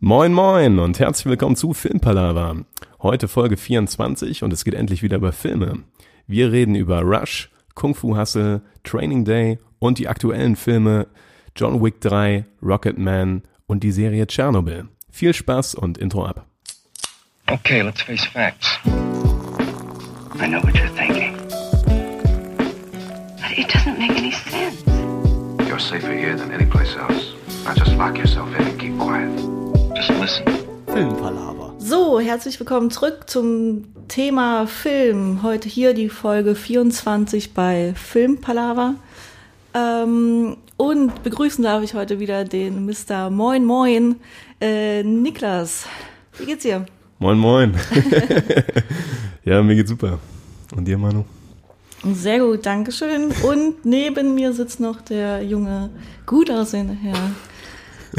Moin moin und herzlich willkommen zu Filmpalava. Heute Folge 24 und es geht endlich wieder über Filme. Wir reden über Rush, Kung Fu Hustle, Training Day und die aktuellen Filme John Wick 3, Rocketman und die Serie Tschernobyl. Viel Spaß und Intro ab. Okay, let's face facts. I know what you're thinking. But it doesn't make any sense. You're safer here than any place else. Now just lock yourself in and keep quiet. Just listen. Filmpalaver. So, herzlich willkommen zurück zum Thema Film. Heute hier die Folge 24 bei Filmpalava. Ähm, und begrüßen darf ich heute wieder den Mr. Moin Moin, äh, Niklas. Wie geht's dir? Moin moin. ja, mir geht's super. Und dir, Manu? Sehr gut, Dankeschön. Und neben mir sitzt noch der junge, gut aussehende Herr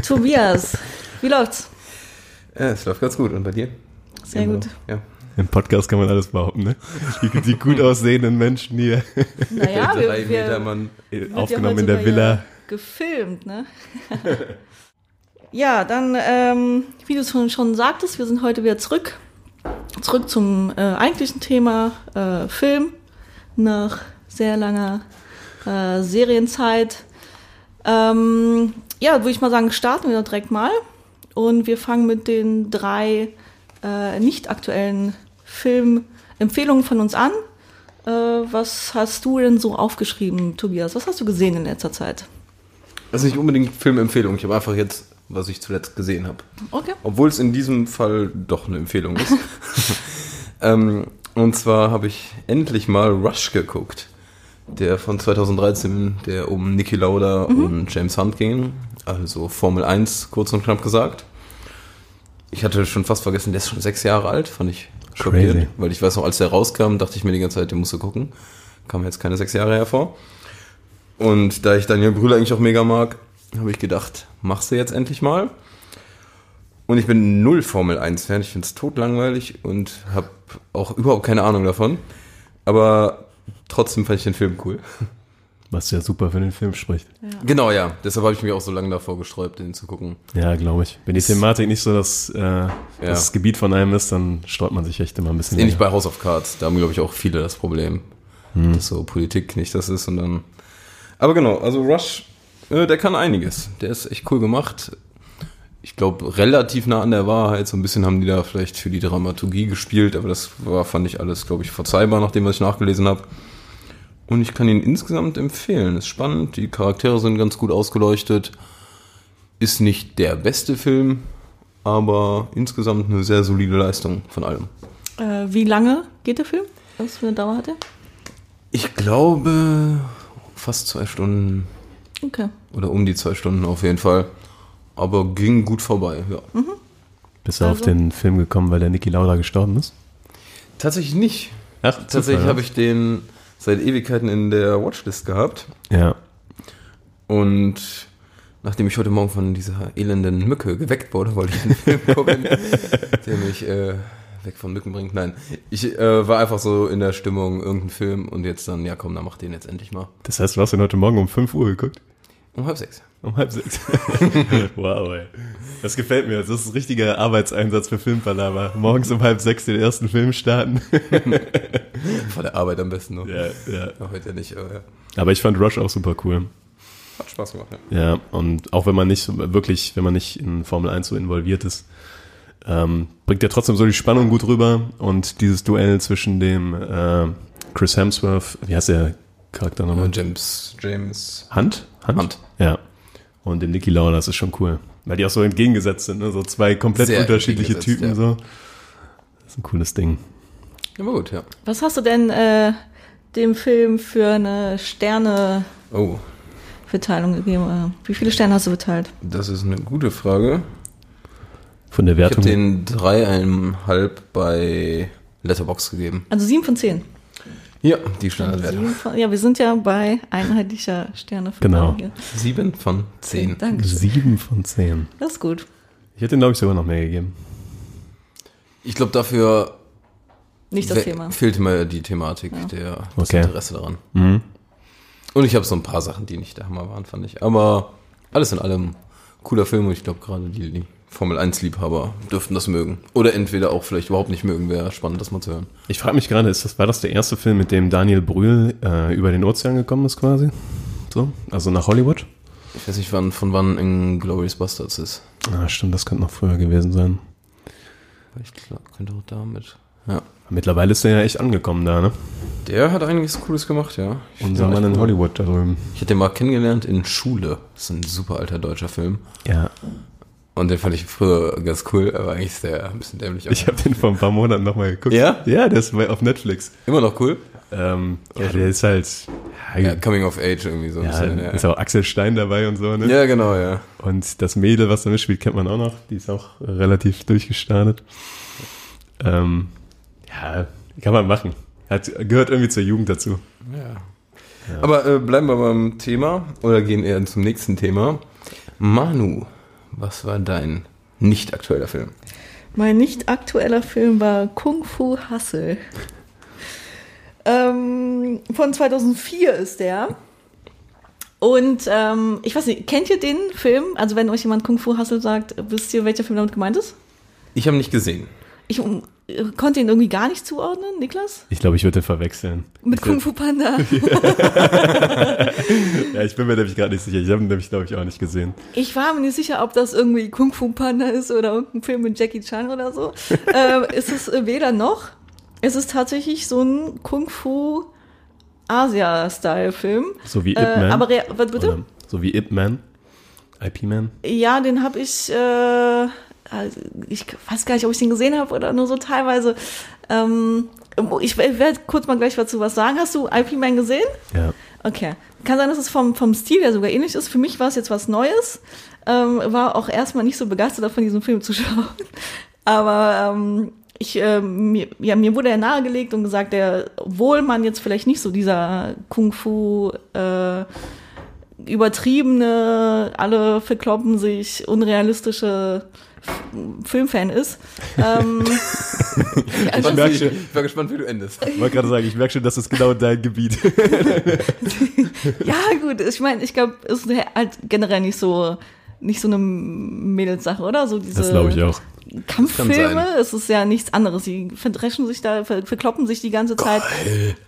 Tobias. Wie läuft's? Ja, es läuft ganz gut. Und bei dir? Sehr gut. Ja. Im Podcast kann man alles behaupten, ne? Die, die gut aussehenden Menschen hier Naja, drei wir, wir, Meter Mann. Aufgenommen ja in der Villa. Gefilmt, ne? ja, dann, ähm, wie du schon, schon sagtest, wir sind heute wieder zurück. Zurück zum äh, eigentlichen Thema äh, Film. Nach sehr langer äh, Serienzeit. Ähm, ja, würde ich mal sagen, starten wir direkt mal. Und wir fangen mit den drei äh, nicht aktuellen Filmempfehlungen von uns an. Äh, was hast du denn so aufgeschrieben, Tobias? Was hast du gesehen in letzter Zeit? Das ist nicht unbedingt Filmempfehlung. Ich habe einfach jetzt, was ich zuletzt gesehen habe. Okay. Obwohl es in diesem Fall doch eine Empfehlung ist. ähm, und zwar habe ich endlich mal Rush geguckt. Der von 2013, der um Niki Lauda und James Hunt ging. Also Formel 1, kurz und knapp gesagt. Ich hatte schon fast vergessen, der ist schon sechs Jahre alt, fand ich schockiert. Crazy. Weil ich weiß noch, als der rauskam, dachte ich mir die ganze Zeit, den musst du gucken. Kam jetzt keine sechs Jahre hervor. Und da ich Daniel Brühl eigentlich auch mega mag, habe ich gedacht, machst du jetzt endlich mal. Und ich bin null Formel 1 Fan, ich finde es totlangweilig und habe auch überhaupt keine Ahnung davon. Aber trotzdem fand ich den Film cool. Was ja super für den Film spricht. Genau, ja. Deshalb habe ich mich auch so lange davor gesträubt, den zu gucken. Ja, glaube ich. Wenn die Thematik nicht so das, äh, das Gebiet von einem ist, dann sträubt man sich echt immer ein bisschen. Ähnlich bei House of Cards, da haben, glaube ich, auch viele das Problem, dass so Politik nicht das ist und dann. Aber genau, also Rush, äh, der kann einiges. Der ist echt cool gemacht. Ich glaube, relativ nah an der Wahrheit. So ein bisschen haben die da vielleicht für die Dramaturgie gespielt, aber das war, fand ich alles, glaube ich, verzeihbar, nachdem was ich nachgelesen habe. Und ich kann ihn insgesamt empfehlen. Ist spannend, die Charaktere sind ganz gut ausgeleuchtet. Ist nicht der beste Film, aber insgesamt eine sehr solide Leistung von allem. Äh, wie lange geht der Film? Was für eine Dauer hat er? Ich glaube fast zwei Stunden Okay. oder um die zwei Stunden auf jeden Fall. Aber ging gut vorbei, ja. Bist du auf Also- den Film gekommen, weil der Niki Lauda gestorben ist? Tatsächlich nicht. Ach, Tatsächlich habe ich den seit Ewigkeiten in der Watchlist gehabt. Ja. Und nachdem ich heute Morgen von dieser elenden Mücke geweckt wurde, wollte ich einen Film gucken, der mich äh, weg von Mücken bringt. Nein, ich äh, war einfach so in der Stimmung, irgendein Film und jetzt dann, ja komm, dann mach den jetzt endlich mal. Das heißt, du hast ihn heute Morgen um 5 Uhr geguckt? Um halb sechs. Um halb sechs. wow, ey. Das gefällt mir. Das ist ein richtiger Arbeitseinsatz für Filmpalava. Morgens um halb sechs den ersten Film starten. Vor der Arbeit am besten noch. ja, ja. Heute nicht, aber ja. Aber ich fand Rush auch super cool. Hat Spaß gemacht, ja. Ja, und auch wenn man nicht wirklich, wenn man nicht in Formel 1 so involviert ist, ähm, bringt er trotzdem so die Spannung gut rüber. Und dieses Duell zwischen dem äh, Chris Hemsworth, wie heißt der Charakter nochmal? James, James Hunt? Hunt. Ja. Und dem Nicky Lauda, das ist schon cool. Weil die auch so entgegengesetzt sind, ne? so zwei komplett Sehr unterschiedliche Typen. ja. So. Das ist ein cooles Ding. Aber gut, ja. Was hast du denn äh, dem Film für eine Sterneverteilung Oh, gegeben? Äh, Wie viele Sterne hast du verteilt? das ist eine gute Frage. Von der Ich habe Wertung. den dreieinhalb bei Letterbox gegeben. Also sieben von zehn. Ja, die Standardwertung. Sieben von, ja, wir sind ja bei einheitlicher Sterne. Genau. Sieben von zehn. Danke. Sieben von zehn. Das ist gut. Ich hätte, glaube ich, sogar noch mehr gegeben. Ich glaube, dafür Nicht das we- Thema. fehlt mir die Thematik, der, das Okay. Interesse daran. Mhm. Und ich habe so ein paar Sachen, die nicht der Hammer waren, fand ich. Aber alles in allem cooler Film und ich glaube gerade die, die Formel-1-Liebhaber dürften das mögen. Oder entweder auch vielleicht überhaupt nicht mögen, wäre spannend, das mal zu hören. Ich frage mich gerade, ist das, war das der erste Film, mit dem Daniel Brühl äh, über den Ozean gekommen ist quasi? So, also nach Hollywood? Ich weiß nicht, wann, von wann in Glorious Bastards ist. Ah, stimmt, das könnte noch früher gewesen sein. Ich glaube, könnte auch damit. Ja. Mittlerweile ist er ja echt angekommen da, ne? Der hat einiges Cooles gemacht, ja. Ich Unser Mann in cool. Hollywood da drüben. Ich hätte den mal kennengelernt in Schule. Das ist ein super alter deutscher Film. Ja, Und den fand ich früher ganz cool, aber eigentlich ist der ein bisschen dämlich. ich habe den vor ein paar Monaten nochmal geguckt. Ja? Ja, der ist auf Netflix. Immer noch cool. Ähm, ja, der ist halt, ja, Ja, Coming of Age irgendwie so ein ja, bisschen. Ja, ist auch Axel Stein dabei und so, ne? ja genau, ja. Und das Mädel, was da mitspielt, kennt man auch noch. Die ist auch relativ durchgestartet. Ähm, ja, kann man machen. Hat, gehört irgendwie zur Jugend dazu. Aber äh, bleiben wir beim Thema oder gehen eher zum nächsten Thema. Manu, was war dein nicht aktueller Film? Mein nicht aktueller Film war Kung Fu Hustle. Ähm, von 2004 ist der. Und ähm, ich weiß nicht, kennt ihr den Film? Also wenn euch jemand Kung Fu Hustle sagt, wisst ihr, welcher Film damit gemeint ist? Ich habe nicht gesehen. Ich konnte ihn irgendwie gar nicht zuordnen, Niklas? Ich glaube, ich würde verwechseln. Mit Kung Fu Panda. Ja, ich bin mir nämlich gerade nicht sicher. Ich habe ihn nämlich, glaube ich, auch nicht gesehen. Ich war mir nicht sicher, ob das irgendwie Kung Fu Panda ist oder irgendein Film mit Jackie Chan oder so. ähm, ist es äh, weder noch. Es ist tatsächlich so ein Kung Fu Asia-Style-Film. So wie Ip Äh, Man. aber rea- was bitte? Oder so wie Ip Man. IP Man. Ja, den habe ich, äh, ich weiß gar nicht, ob ich den gesehen habe oder nur so teilweise. Ähm, ich werde kurz mal gleich dazu was sagen. Hast du IP Man gesehen? Ja. Okay. Kann sein, dass es vom, vom Stil her sogar ähnlich ist. Für mich war es jetzt was Neues. Ähm, war auch erstmal nicht so begeistert davon, diesen Film zu schauen. Aber ähm, ich, ähm, mir, ja, mir wurde er nahegelegt und gesagt, der, obwohl man jetzt vielleicht nicht so dieser Kung-Fu äh, übertriebene, alle verkloppen sich, unrealistische Filmfan ist. Ähm, also, Ich, merk ich, schon. ich war gespannt, wie du endest. Ich wollte gerade sagen, ich merke schon, das ist genau dein Gebiet. Ja, gut, ich meine, ich glaube, es ist halt generell nicht so nicht so eine Mädelssache, oder? So diese Das glaube ich auch. Kampffilme, es ist ja nichts anderes. Die verdreschen sich da, ver verkloppen sich die ganze Zeit.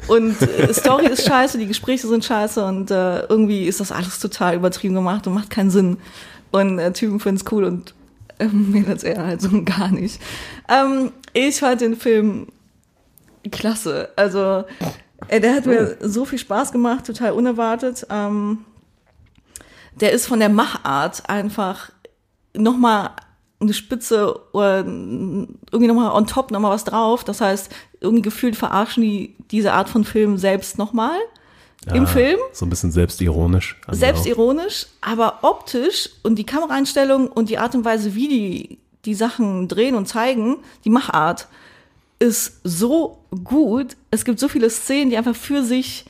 Und äh, Story ist scheiße, die Gespräche sind scheiße und äh, irgendwie ist das alles total übertrieben gemacht und macht keinen Sinn. Und äh, Typen finden es cool und äh, Mädels eher halt so gar nicht. Ähm, ich fand den Film klasse. Also, äh, der hat mir so viel Spaß gemacht, total unerwartet. Ähm, der ist von der Machart einfach nochmal eine Spitze oder irgendwie nochmal on top nochmal was drauf. Das heißt, irgendwie gefühlt verarschen die diese Art von Film selbst nochmal im Ah, Film. So ein bisschen selbstironisch. Selbstironisch, aber optisch und die Kameraeinstellung und die Art und Weise, wie die die Sachen drehen und zeigen, die Machart, ist so gut. Es gibt so viele Szenen, die einfach für sich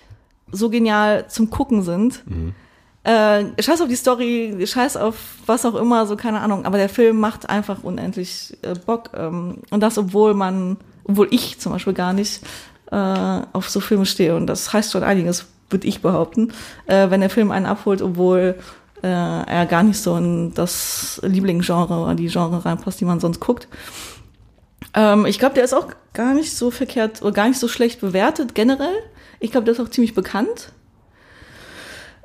so genial zum Gucken sind. Äh, scheiß auf die Story, scheiß auf was auch immer, so keine Ahnung. Aber der Film macht einfach unendlich äh, Bock. Ähm, und das, obwohl man, obwohl ich zum Beispiel gar nicht äh, auf so Filme stehe. Und das heißt schon einiges, würde ich behaupten, äh, wenn der Film einen abholt, obwohl äh, er gar nicht so in das Lieblingsgenre oder die Genre reinpasst, die man sonst guckt. Ähm, ich glaube, der ist auch gar nicht so verkehrt oder gar nicht so schlecht bewertet generell. Ich glaube, der ist auch ziemlich bekannt.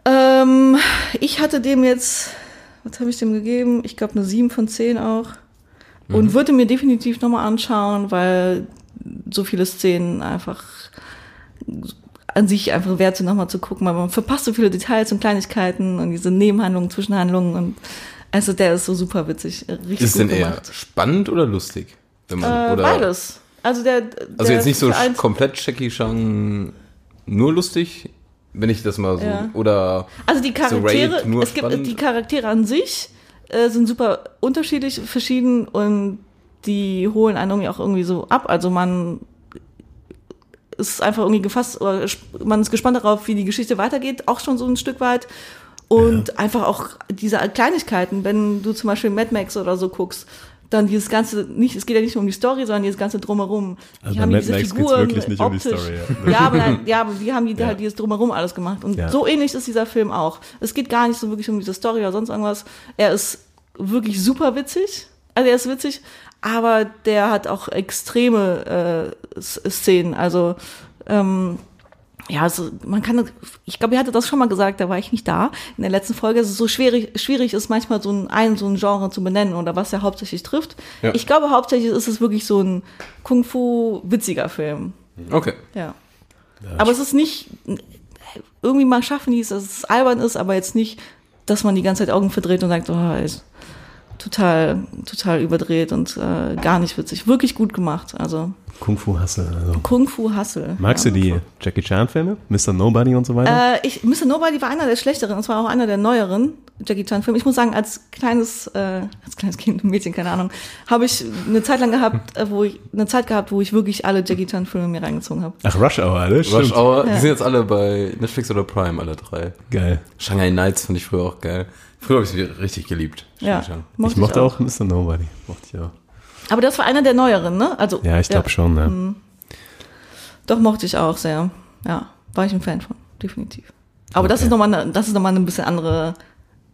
Ähm, ich hatte dem jetzt, was habe ich dem gegeben? Ich glaube eine 7 von 10 auch. Und würde mir definitiv nochmal anschauen, weil so viele Szenen einfach an sich einfach wert nochmal zu gucken, weil man verpasst so viele Details und Kleinigkeiten und diese Nebenhandlungen, Zwischenhandlungen und also der ist so super witzig, richtig Ist denn eher gemacht. spannend oder lustig? Wenn man, Äh, oder, beides. Also der, Also der jetzt nicht so komplett Jackie Chan nur lustig, wenn ich das mal so, Ja. oder Also die Charaktere, nur es gibt spannend? die Charaktere an sich äh, sind super unterschiedlich, verschieden und die holen einen irgendwie auch irgendwie so ab. Also man ist einfach irgendwie gefasst, oder man ist gespannt darauf, wie die Geschichte weitergeht, auch schon so ein Stück weit. Und einfach auch diese Kleinigkeiten, wenn du zum Beispiel Mad Max oder so guckst, dann dieses ganze, nicht, es geht ja nicht nur um die Story, sondern dieses ganze Drumherum. Also Die haben Mad diese Max Figuren wirklich nicht um die optisch- Story, ja. Ja, aber, ja, aber wie haben die Ja. halt dieses Drumherum alles gemacht? Und Ja. so ähnlich ist dieser Film auch. Es geht gar nicht so wirklich um diese Story oder sonst irgendwas. Er ist wirklich super witzig. Also er ist witzig, aber der hat auch extreme äh, Szenen. Also ähm, ja, also man kann, ich glaube, ihr hattet das schon mal gesagt, da war ich nicht da in der letzten Folge. Es ist so schwierig, schwierig ist manchmal so ein, ein so ein Genre zu benennen oder was er hauptsächlich trifft. Ja. Ich glaube, hauptsächlich ist es wirklich so ein Kung Fu witziger Film. Okay. Ja. aber es ist nicht irgendwie mal schaffen die es, dass es albern ist, aber jetzt nicht, dass man die ganze Zeit Augen verdreht und sagt, oh, ist total, total überdreht und äh, gar nicht witzig. Wirklich gut gemacht. Also Kung Fu Hustle. Also. Kung Fu Hustle. Magst ja, du die Jackie Chan Filme? Mr. Nobody und so weiter? Äh, ich, Mr. Nobody war einer der schlechteren, das war auch einer der neueren Jackie Chan Filme. Ich muss sagen, als kleines, äh, als kleines Kind, Mädchen, keine Ahnung, habe ich eine Zeit lang gehabt, äh, wo ich eine Zeit gehabt, wo ich wirklich alle Jackie Chan Filme mir reingezogen habe. Ach, Rush Hour, alle? Rush Stimmt. Hour, Ja. die sind jetzt alle bei Netflix oder Prime, alle drei. Geil. Shanghai Nights fand ich früher auch geil. Früher habe ich sie richtig geliebt. Ja, Shanghai. Ich mochte auch Mr. Nobody. Mochte ich auch. Aber das war einer der neueren, ne? Also Ja, ich glaube schon, ne? Mhm. Doch mochte ich auch sehr. Ja, war ich ein Fan von, definitiv. Aber das Okay. ist nochmal eine, das ist noch mal eine bisschen andere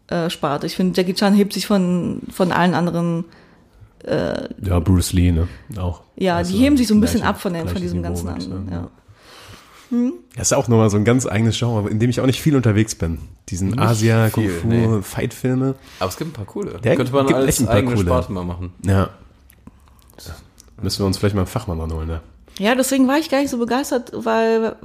äh, Sparte. Ich finde, Jackie Chan hebt sich von, von allen anderen, Ja, Bruce Lee, ne? Auch. ja, Also, die heben sich so ein bisschen ab von, den, von diesem Niveau, ganzen anderen. sagen, Ja. Das ist auch nochmal so ein ganz eigenes Genre, in dem ich auch nicht viel unterwegs bin. Diesen Asia, Kung viel, Fu, nee. Fight-Filme. Aber es gibt ein paar coole. Der Könnte man gibt echt als ein paar eigene coole. Sparte mal machen. Ja. Müssen wir uns vielleicht mal einen Fachmann dran holen, ne? ja, deswegen war ich gar nicht so begeistert, weil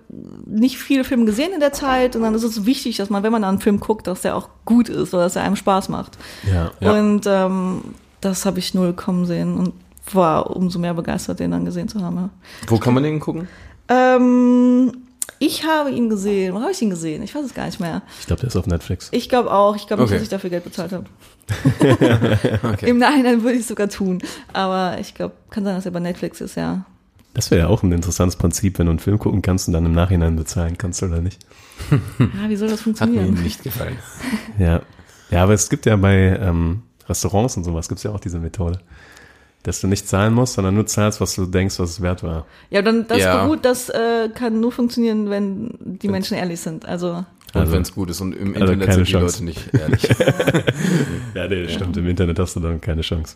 nicht viele Filme gesehen in der Zeit und dann ist es wichtig, dass man, wenn man einen Film guckt, dass der auch gut ist oder dass er einem Spaß macht. Ja. Ja. Und ähm, das habe ich null kommen sehen und war umso mehr begeistert, den dann gesehen zu haben. Ja. Wo kann man den gucken? Ähm, ich habe ihn gesehen. Wo habe ich ihn gesehen? Ich weiß es gar nicht mehr. Ich glaube, der ist auf Netflix. Ich glaube auch. Ich glaube Okay. nicht, dass ich dafür Geld bezahlt habe. Okay. Im Nachhinein würde ich es sogar tun. Aber ich glaube, kann sein, dass er bei Netflix ist, ja. Das wäre ja auch ein interessantes Prinzip, wenn du einen Film gucken kannst und dann im Nachhinein bezahlen kannst oder nicht. Ja, wie soll das Hat mir funktionieren? nicht gefallen. Ja. Ja, aber es gibt ja bei ähm, Restaurants und sowas, gibt es ja auch diese Methode. Dass du nicht zahlen musst, sondern nur zahlst, was du denkst, was es wert war. Ja, dann das Ja. gut, das äh, kann nur funktionieren, wenn die Menschen ehrlich sind. Also Und Also- wenn es gut ist und im also Internet keine sind die Chance. Leute nicht ehrlich. Ja, nee, stimmt. Im Internet hast du dann keine Chance.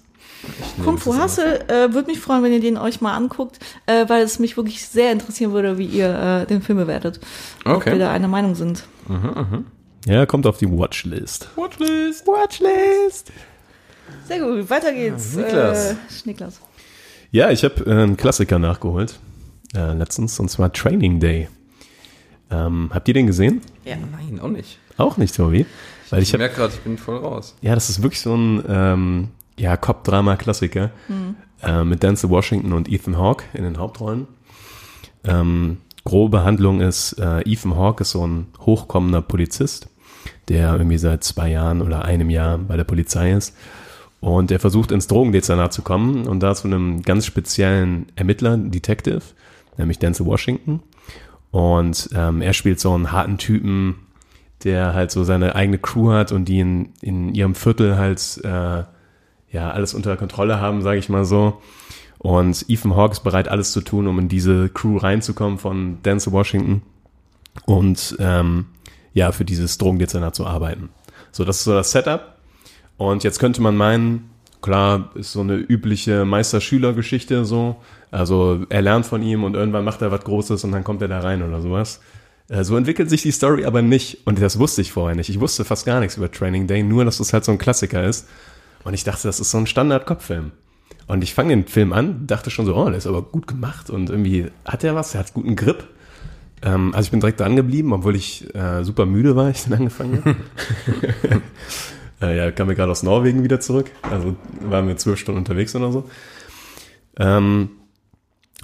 Kung Fu Hustle äh, würde mich freuen, wenn ihr den euch mal anguckt, äh, weil es mich wirklich sehr interessieren würde, wie ihr äh, den Film bewertet. Ob Okay. wir da einer Meinung sind. Ja, kommt auf die Watchlist. Watchlist. Watchlist! Sehr gut, weiter geht's. Niklas. Äh, Niklas. Ja, ich habe äh, einen Klassiker nachgeholt. Äh, letztens, und zwar Training Day. Ähm, habt ihr den gesehen? Ja. Nein, auch nicht. Auch nicht, Tobi? Weil ich Ich merke gerade, ich bin voll raus. Ja, das ist wirklich so ein ähm, ja, Cop-Drama-Klassiker äh, mit Denzel Washington und Ethan Hawke in den Hauptrollen. Ähm, grobe Handlung ist, äh, Ethan Hawke ist so ein hochkommender Polizist, der irgendwie seit zwei Jahren oder einem Jahr bei der Polizei ist. Und er versucht ins Drogendezernat zu kommen und da zu einem ganz speziellen Ermittler, Detective, nämlich Denzel Washington. Und ähm, er spielt so einen harten Typen, der halt so seine eigene Crew hat und die in, in ihrem Viertel halt äh, ja alles unter Kontrolle haben, sage ich mal so. Und Ethan Hawke ist bereit, alles zu tun, um in diese Crew reinzukommen von Denzel Washington und ähm, ja, für dieses Drogendezernat zu arbeiten. So, das ist so das Setup. Und jetzt könnte man meinen, klar, ist so eine übliche Meister-Schüler-Geschichte so. Also er lernt von ihm und irgendwann macht er was Großes und dann kommt er da rein oder sowas. Äh, So entwickelt sich die Story aber nicht. Und das wusste ich vorher nicht. Ich wusste fast gar nichts über Training Day, nur dass das halt so ein Klassiker ist. Und ich dachte, das ist so ein Standard-Kopffilm. Und ich fange den Film an, dachte schon so, oh, der ist aber gut gemacht und irgendwie hat er was, er hat guten Grip. Ähm, also ich bin direkt dran geblieben, obwohl ich äh, super müde war, ich dann angefangen habe. äh, ja, kam mir gerade aus Norwegen wieder zurück. Also waren wir zwölf Stunden unterwegs oder so. Ähm,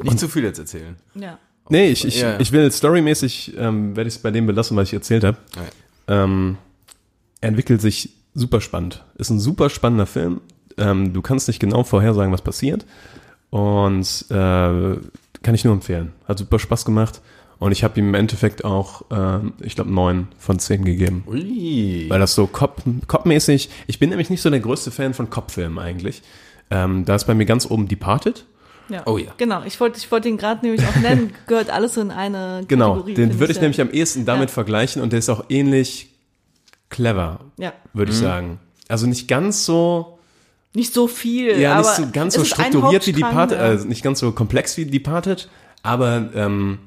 Nicht zu viel jetzt erzählen. Ja. nee, ich, ich, Ja, ja. ich will storymäßig, ähm, werde ich es bei dem belassen, was ich erzählt habe. Ähm, entwickelt sich super spannend. Ist ein super spannender Film. Ähm, du kannst nicht genau vorhersagen, was passiert. Und äh, kann ich nur empfehlen. Hat super Spaß gemacht. Und ich habe ihm im Endeffekt auch, ähm, ich glaube, neun von zehn gegeben. Ui. Weil das so Cop- Cop-mäßig, ich bin nämlich nicht so der größte Fan von Cop-Filmen eigentlich. Ähm, da ist bei mir ganz oben Departed. ja. Oh ja. Genau, ich wollte ich wollte ihn gerade nämlich auch nennen, gehört alles in eine Genau, Kategorie. den finde würde ich nämlich am ehesten damit Ja. vergleichen und der ist auch ähnlich clever, Ja. würde ich sagen. Also nicht ganz so, nicht so viel. Ja, nicht so ganz so strukturiert wie Departed, ja. äh, nicht ganz so komplex wie Departed, aber ähm,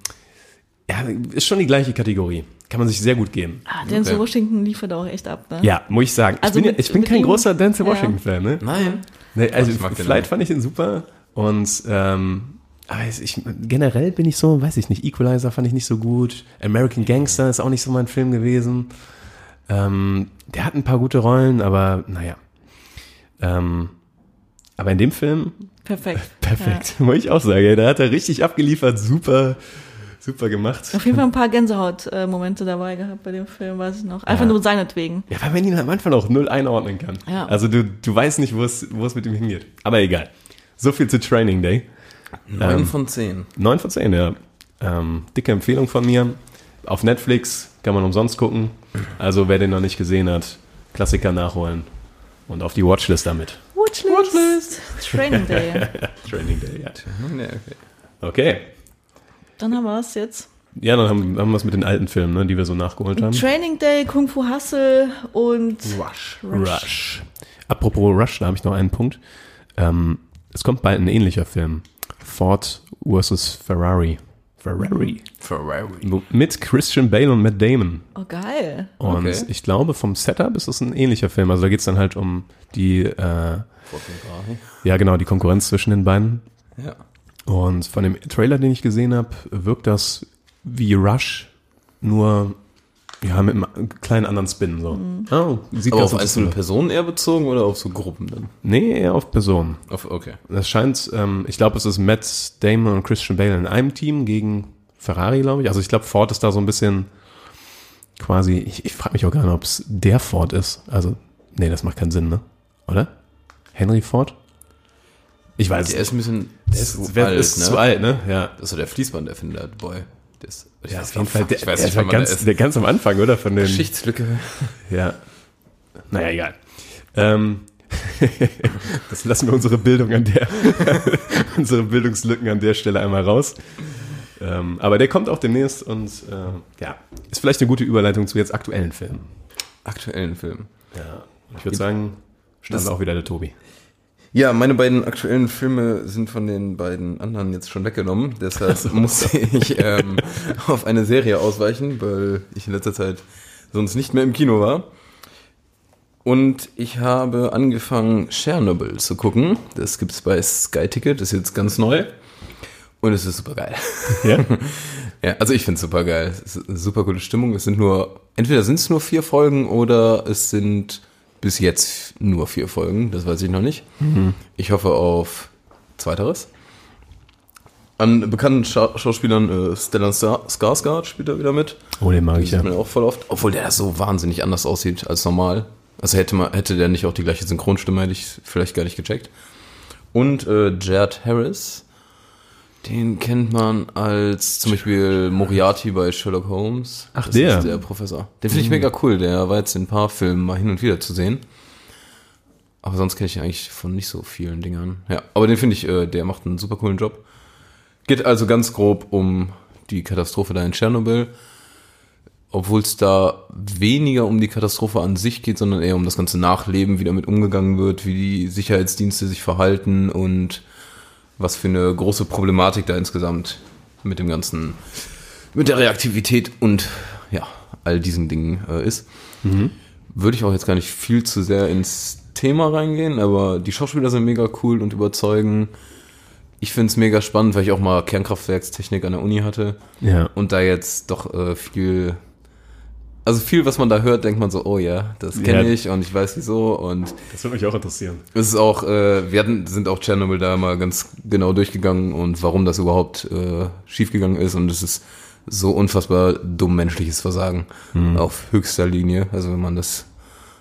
ja, ist schon die gleiche Kategorie. Kann man sich sehr gut geben. Ah, Denzel Okay. Washington liefert auch echt ab, ne? Ja, muss ich sagen. Also ich bin, ja- mit- ich bin kein ihm- großer Denzel ja. Washington-Fan, ne? Nein. Nee, also den vielleicht auch. fand ich den super und ähm, aber ich, generell bin ich so, weiß ich nicht, Equalizer fand ich nicht so gut, American Gangster ist auch nicht so mein Film gewesen. Ähm, der hat ein paar gute Rollen, aber naja. Ähm, aber in dem Film Perfekt. perfekt, muss ich auch sagen. Da hat er richtig abgeliefert, super, super gemacht. Auf jeden Fall ein paar Gänsehaut-Momente dabei gehabt bei dem Film, weiß ich noch. Einfach Ja. nur seinetwegen. Ja, weil man ihn am Anfang auch null einordnen kann. Ja. Also du, du weißt nicht, wo es, wo es mit ihm hingeht. Aber egal. So viel zu Training Day. Neun Ähm, von zehn. 9 von 10, ja. Ähm, dicke Empfehlung von mir. Auf Netflix kann man umsonst gucken. Also wer den noch nicht gesehen hat, Klassiker nachholen und auf die Watchlist damit. Watchlist. Training Day. Training Day, ja. Okay. Dann haben wir es jetzt. Ja, dann haben, haben wir es mit den alten Filmen, ne, die wir so nachgeholt haben. Training Day, Kung Fu Hustle und Rush. Rush. Apropos Rush, da habe ich noch einen Punkt. Ähm, es kommt bald ein ähnlicher Film. Ford versus Ferrari. Ferrari. Ferrari. Mit Christian Bale und Matt Damon. Oh, geil. Und Okay. ich glaube, vom Setup ist es ein ähnlicher Film. Also da geht es dann halt um die, äh, Ferrari. ja genau, die Konkurrenz zwischen den beiden. Ja. Und von dem Trailer, den ich gesehen habe, wirkt das wie Rush, nur ja, mit einem kleinen anderen Spin. So. Oh, sieht Aber auf einzelne. Personen eher bezogen oder auf so Gruppen dann? Nee, eher auf Personen. Auf, okay. Das scheint, ähm, ich glaube, es ist Matt Damon und Christian Bale in einem Team gegen Ferrari, glaube ich. Also ich glaube, Ford ist da so ein bisschen quasi, ich, ich frage mich auch gar nicht, ob es der Ford ist. Also, nee, das macht keinen Sinn, ne? Oder? Henry Ford? Ich weiß Der es ist ein bisschen zu alt, ist ne? zu alt, ne? Ja. Das ist so der Fließbanderfinder, Boy. Der ist, ich Ja, auf jeden Fall, der, ich weiß der nicht, man ganz, der ist. der ganz am Anfang, oder? Von den, Geschichtslücke. Ja. Naja, egal. Ähm, das lassen wir unsere Bildung an der, unsere Bildungslücken an der Stelle einmal raus. Ähm, aber der kommt auch demnächst und äh, ja, ist vielleicht eine gute Überleitung zu jetzt aktuellen Filmen. Aktuellen Film. Ja. Ich würde sagen, stand auch wieder der Tobi. Ja, meine beiden aktuellen Filme sind von den beiden anderen jetzt schon weggenommen. Deshalb musste ich ähm, auf eine Serie ausweichen, weil ich in letzter Zeit sonst nicht mehr im Kino war. Und ich habe angefangen, Chernobyl zu gucken. Das gibt's bei Sky Ticket, ist jetzt ganz neu. Und es ist super geil. Ja? Ja, also ich finde es super geil. Es ist eine super coole Stimmung. Es sind nur, entweder sind es nur vier Folgen oder es sind bis jetzt nur vier Folgen. Das weiß ich noch nicht. Ich hoffe auf Zweiteres. An bekannten Scha Schauspielern äh, Stellan Skarsgård spielt er wieder mit. Oh, den mag Den ich ja. man auch voll oft. Obwohl der so wahnsinnig anders aussieht als normal. Also hätte, man, hätte der nicht auch die gleiche Synchronstimme, hätte ich vielleicht gar nicht gecheckt. Und äh, Jared Harris, den kennt man als zum Beispiel Moriarty bei Sherlock Holmes. Ach, das der. Ist der Professor. Den finde ich mega cool. Der war jetzt in ein paar Filmen mal hin und wieder zu sehen. Aber sonst kenne ich ihn eigentlich von nicht so vielen Dingern. Ja, aber den finde ich, äh, der macht einen super coolen Job. Geht also ganz grob um die Katastrophe da in Tschernobyl. Obwohl es da weniger um die Katastrophe an sich geht, sondern eher um das ganze Nachleben, wie damit umgegangen wird, wie die Sicherheitsdienste sich verhalten und was für eine große Problematik da insgesamt mit dem ganzen, mit der Reaktivität und ja, all diesen Dingen äh, ist. Würde ich auch jetzt gar nicht viel zu sehr ins Thema reingehen, aber die Schauspieler sind mega cool und überzeugen. Ich finde es mega spannend, weil ich auch mal Kernkraftwerkstechnik an der Uni hatte Ja. und da jetzt doch äh, viel, also viel, was man da hört, denkt man so, oh ja, das kenne Ja. ich und ich weiß wieso und Das würde mich auch interessieren. es ist auch, äh, wir hatten, sind auch Tschernobyl da mal ganz genau durchgegangen und warum das überhaupt äh, schiefgegangen ist und es ist so unfassbar dumm menschliches Versagen auf höchster Linie. Also wenn man das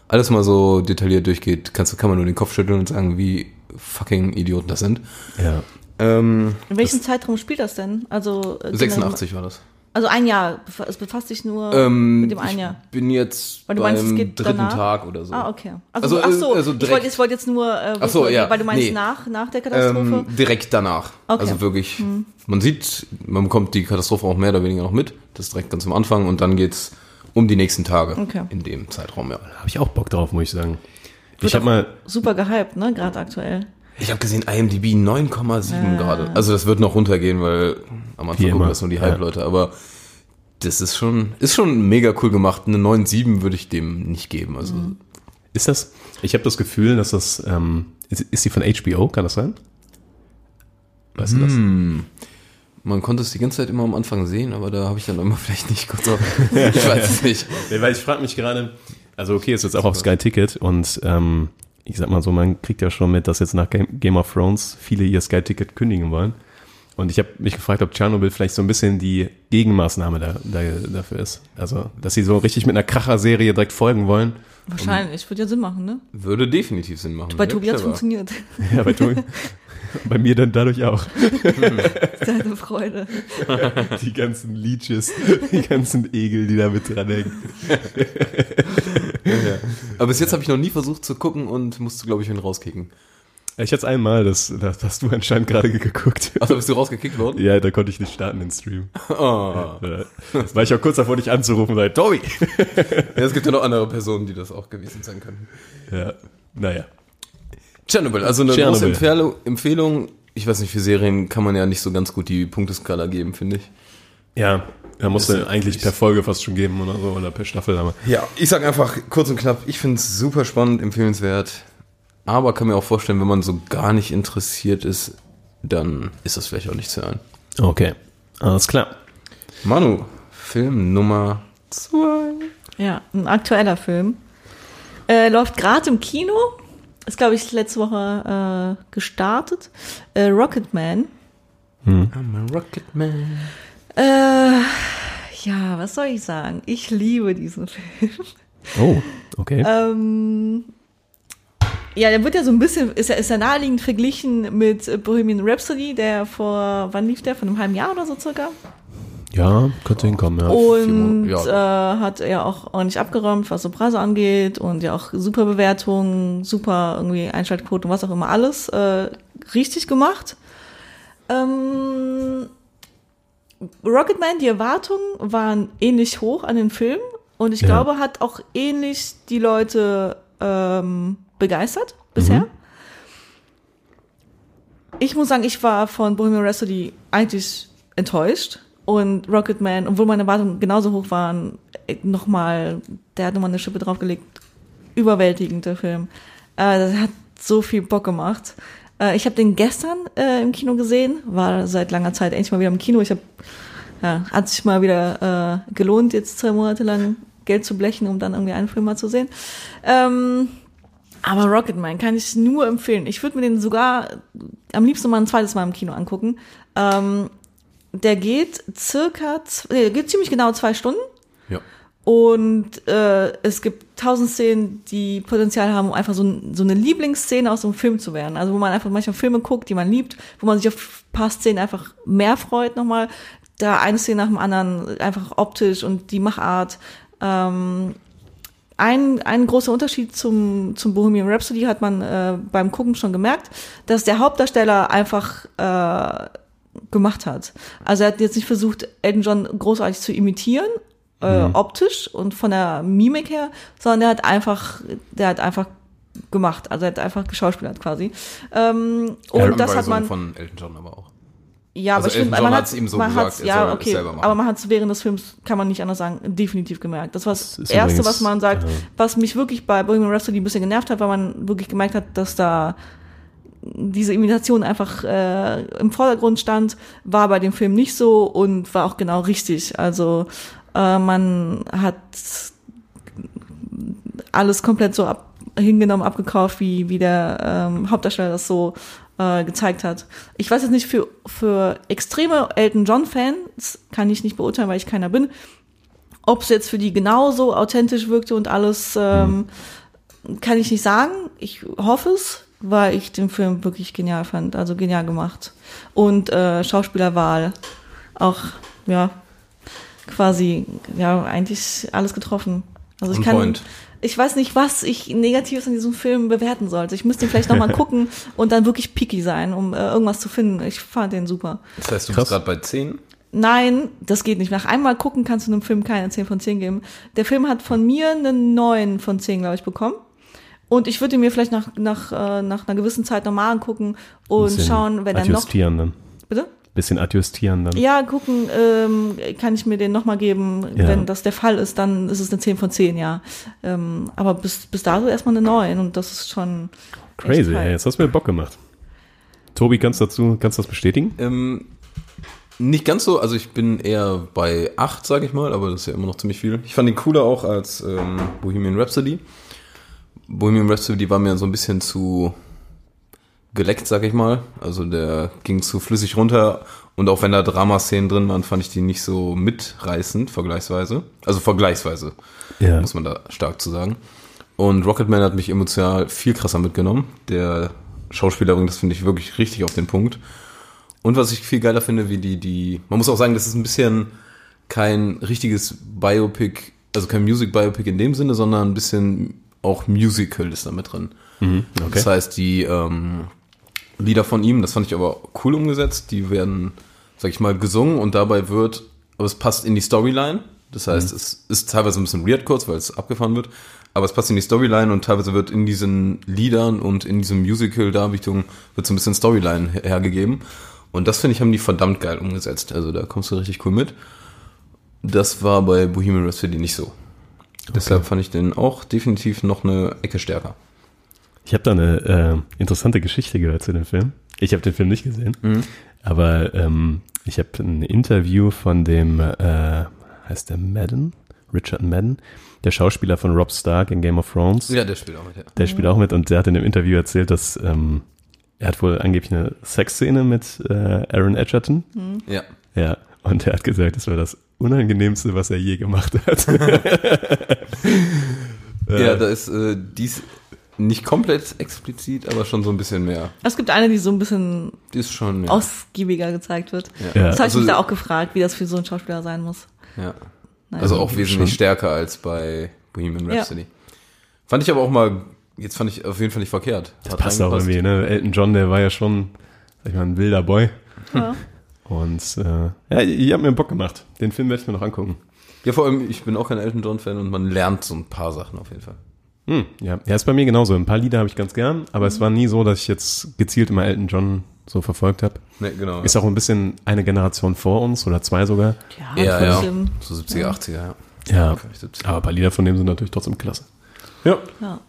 alles mal so detailliert durchgeht, kannst, du- kann man nur den Kopf schütteln und sagen, wie fucking Idioten das sind. Ja. Ähm, In welchem Zeitraum spielt das denn? Also äh, 86 war das. Also ein Jahr. Es befasst sich nur Ähm, mit dem einen ich Jahr. bin jetzt Weil du beim meinst, es geht dritten danach? Tag oder so. Ah, okay. Also, Also, ach so, äh, also ich direkt- wollte ich wollte jetzt nur, äh, Ach so, ja, weil du meinst nee. nach, nach der Katastrophe. Ähm, direkt danach. Okay. Also wirklich, man sieht, man bekommt die Katastrophe auch mehr oder weniger noch mit. Das ist direkt ganz am Anfang und dann geht's um die nächsten Tage Okay. in dem Zeitraum, ja. Habe ich auch Bock drauf, muss ich sagen. Ich habe mal, Super gehypt, ne, gerade aktuell. Ich habe gesehen, IMDb 9,7 gerade. Also das wird noch runtergehen, weil am Anfang gucken das nur die Ja. Hype-Leute. Aber das ist schon, ist schon mega cool gemacht. Eine 9,7 würde ich dem nicht geben. Also ist das, ich habe das Gefühl, dass das, ähm, ist, ist die von HBO, kann das sein? Weißt du das? man konnte es die ganze Zeit immer am Anfang sehen, aber da habe ich dann immer vielleicht nicht kurz auf. ich weiß es nicht. Nee, weil ich frage mich gerade, also okay, ist jetzt auch auf Sky Ticket und ähm, ich sag mal so, man kriegt ja schon mit, dass jetzt nach Game, Game of Thrones viele ihr Sky Ticket kündigen wollen. Und ich habe mich gefragt, ob Tschernobyl vielleicht so ein bisschen die Gegenmaßnahme da, da, dafür ist. Also, dass sie so richtig mit einer Kracher-Serie direkt folgen wollen. Wahrscheinlich, würde ja Sinn machen, ne? Würde definitiv Sinn machen. Bei Sehr Tobi hat's clever. funktioniert. Ja, bei, Tobi- bei mir dann dadurch auch. Deine Freude. Die ganzen Leeches, die ganzen Egel, die da mit dranhängen. Aber bis jetzt habe ich noch nie versucht zu gucken und musste, glaube ich, ihn rauskicken. Ich hatte einmal, das, das hast du anscheinend gerade geguckt. Achso, bist du rausgekickt worden? Ja, da konnte ich nicht starten, den Stream. Oh. Ja. War ich auch kurz davor, dich anzurufen und sagen, Tobi! Ja, es gibt ja noch andere Personen, die das auch gewesen sein können. Ja, naja. Tschernobyl, also eine Tschernobyl. große Empfehlung, Empfehlung. Ich weiß nicht, für Serien kann man ja nicht so ganz gut die Punkteskala geben, finde ich. Ja, da musste Ist ja eigentlich per Folge fast schon geben oder so, oder per Staffel. Aber Ja, ich sag einfach kurz und knapp, ich finde es super spannend, empfehlenswert. Aber kann mir auch vorstellen, wenn man so gar nicht interessiert ist, dann ist das vielleicht auch nicht zu hören. okay, alles klar. Manu, Film Nummer zwei. Ja, ein aktueller Film. Äh, läuft gerade im Kino. Ist, glaube ich, letzte Woche äh, gestartet. Äh, Rocketman. I'm a Rocket Man. Äh, ja, was soll ich sagen? Ich liebe diesen Film. Oh, okay. Ähm, ja, der wird ja so ein bisschen, ist ja, ist ja naheliegend verglichen mit Bohemian Rhapsody, der vor, wann lief der? Von einem halben Jahr oder so circa? Ja, könnte hinkommen, ja. Und Monate, äh, hat ja auch ordentlich abgeräumt, was so Preise angeht und ja auch super Bewertungen, super irgendwie Einschaltquoten, was auch immer alles äh, richtig gemacht. Ähm, Rocketman, die Erwartungen waren ähnlich hoch an den Film und ich Ja. glaube, hat auch ähnlich die Leute ähm, begeistert bisher. Ich muss sagen, ich war von Bohemian Rhapsody eigentlich enttäuscht und Rocketman, obwohl meine Erwartungen genauso hoch waren, nochmal, der hat nochmal eine Schippe draufgelegt. Überwältigend, der Film. Äh, das hat so viel Bock gemacht. Äh, ich habe den gestern äh, im Kino gesehen, war seit langer Zeit endlich mal wieder im Kino. Ich habe, ja, hat sich mal wieder äh, gelohnt, jetzt zwei Monate lang Geld zu blechen, um dann irgendwie einen Film mal zu sehen. Ähm, aber Rocketman kann ich nur empfehlen. Ich würde mir den sogar am liebsten mal ein zweites Mal im Kino angucken. Ähm, der geht circa, nee, der geht ziemlich genau zwei Stunden. Ja. Und äh, es gibt tausend Szenen, die Potenzial haben, um einfach so, ein, so eine Lieblingsszene aus so einem Film zu werden. Also wo man einfach manchmal Filme guckt, die man liebt, wo man sich auf ein paar Szenen einfach mehr freut nochmal. Da eine Szene nach dem anderen, einfach optisch und die Machart. Ähm, ein, ein großer Unterschied zum, zum Bohemian Rhapsody hat man äh, beim Gucken schon gemerkt, dass der Hauptdarsteller einfach äh, gemacht hat. Also er hat jetzt nicht versucht, Elton John großartig zu imitieren, äh, optisch und von der Mimik her, sondern der hat einfach, der hat einfach gemacht. Also er hat einfach geschauspielert quasi. Ähm, und das hat man. von Elton John aber auch. Ja, aber Also ich finde, Elton John man hat's ihm so man gesagt, er ja, okay, aber man hat es während des Films, kann man nicht anders sagen, definitiv gemerkt. Das war das, Das Erste, übrigens, was man sagt, äh, was mich wirklich bei Bohemian Rhapsody ein bisschen genervt hat, weil man wirklich gemerkt hat, dass da diese Imitation einfach äh, im Vordergrund stand, war bei dem Film nicht so und war auch genau richtig. Also äh, man hat alles komplett so ab, hingenommen, abgekauft, wie, wie der ähm, Hauptdarsteller das so äh, gezeigt hat. Ich weiß jetzt nicht, für, für extreme Elton John-Fans kann ich nicht beurteilen, weil ich keiner bin, ob es jetzt für die genauso authentisch wirkte und alles, ähm, kann ich nicht sagen. Ich hoffe es, weil ich den Film wirklich genial fand, also genial gemacht. Und äh, Schauspielerwahl auch, ja, quasi, ja, eigentlich alles getroffen. Also ich kann, point. ich weiß nicht, was ich Negatives an diesem Film bewerten sollte. Ich müsste ihn vielleicht nochmal gucken und dann wirklich picky sein, um äh, irgendwas zu finden. Ich fand den super. Das heißt, du Krass. bist gerade bei 10. Nein, das geht nicht. Nach einmal gucken kannst du einem Film keine 10 von 10 geben. Der Film hat von mir eine 9 von 10, glaube ich, bekommen. Und ich würde mir vielleicht nach, nach, äh, nach einer gewissen Zeit nochmal angucken und Bisschen schauen, wenn er noch. adjustieren dann. Bitte? Bisschen adjustieren dann. Ja, gucken, ähm, kann ich mir den nochmal geben. Ja. Wenn das der Fall ist, dann ist es eine 10 von 10, ja. Ähm, aber bis, bis dato erstmal eine 9 und das ist schon Crazy, echt ey, jetzt hast du mir Bock gemacht. Tobi, kannst du dazu, kannst du das bestätigen? Ähm, nicht ganz so, also ich bin eher bei 8, sage ich mal, aber das ist ja immer noch ziemlich viel. Ich fand ihn cooler auch als ähm, Bohemian Rhapsody. Bohemian Rhapsody war mir so ein bisschen zu geleckt, sag ich mal. Also der ging zu flüssig runter und auch wenn da Dramaszenen drin waren, fand ich die nicht so mitreißend, vergleichsweise. Also vergleichsweise, Ja. muss man da stark zu sagen. Und Rocketman hat mich emotional viel krasser mitgenommen. Der Schauspieler bringt das, finde ich, wirklich richtig auf den Punkt. Und was ich viel geiler finde, wie die, die, man muss auch sagen, das ist ein bisschen kein richtiges Biopic, also kein Music Biopic in dem Sinne, sondern ein bisschen auch Musical ist da mit drin. okay. Das heißt, die ähm, Lieder von ihm, das fand ich aber cool umgesetzt, die werden, sag ich mal, gesungen und dabei wird, aber es passt in die Storyline. Das heißt, es ist teilweise ein bisschen weird kurz, weil es abgefahren wird, aber es passt in die Storyline und teilweise wird in diesen Liedern und in diesem Musical-Darbietung wird so ein bisschen Storyline her- hergegeben. Und das finde ich, haben die verdammt geil umgesetzt. Also da kommst du richtig cool mit. Das war bei Bohemian Rhapsody nicht so. Deshalb fand ich den auch definitiv noch eine Ecke stärker. Ich habe da eine äh, interessante Geschichte gehört zu dem Film. Ich habe den Film nicht gesehen, aber ähm, ich habe ein Interview von dem, äh, heißt der Madden, Richard Madden, der Schauspieler von Rob Stark in Game of Thrones. Ja, der spielt auch mit, ja. Der spielt auch mit und der hat in dem Interview erzählt, dass ähm, er hat wohl angeblich eine Sexszene mit äh, Aaron Edgerton. Ja. Ja, und er hat gesagt, das war das Unangenehmste, was er je gemacht hat. Ja, da ist äh, dies nicht komplett explizit, aber schon so ein bisschen mehr. Es gibt eine, die so ein bisschen Die ist schon, ja. ausgiebiger gezeigt wird. Ja. Das habe ich Also- mich da auch gefragt, wie das für so einen Schauspieler sein muss. ja. Naja. Also auch wesentlich Schon. stärker als bei Bohemian Ja. Rhapsody. Fand ich aber auch mal, jetzt fand ich auf jeden Fall nicht verkehrt. Das Hat passt auch irgendwie, ne? Elton John, der war ja schon, sag ich mal, ein wilder Boy. Ja. Und äh, ja, ihr habt mir Bock gemacht. Den Film werde ich mir noch angucken. Ja, vor allem, ich bin auch kein Elton John-Fan und man lernt so ein paar Sachen auf jeden Fall. Hm, ja. ja, ist bei mir genauso. Ein paar Lieder habe ich ganz gern, aber es war nie so, dass ich jetzt gezielt immer Elton John so verfolgt habe. Ne, genau. Ist auch ein bisschen eine Generation vor uns oder zwei sogar. Ja, ja, ja. So 70er, 80er, ja. Ja, vielleicht 70er. aber ein paar Lieder von dem sind natürlich trotzdem klasse. Ja. Ja.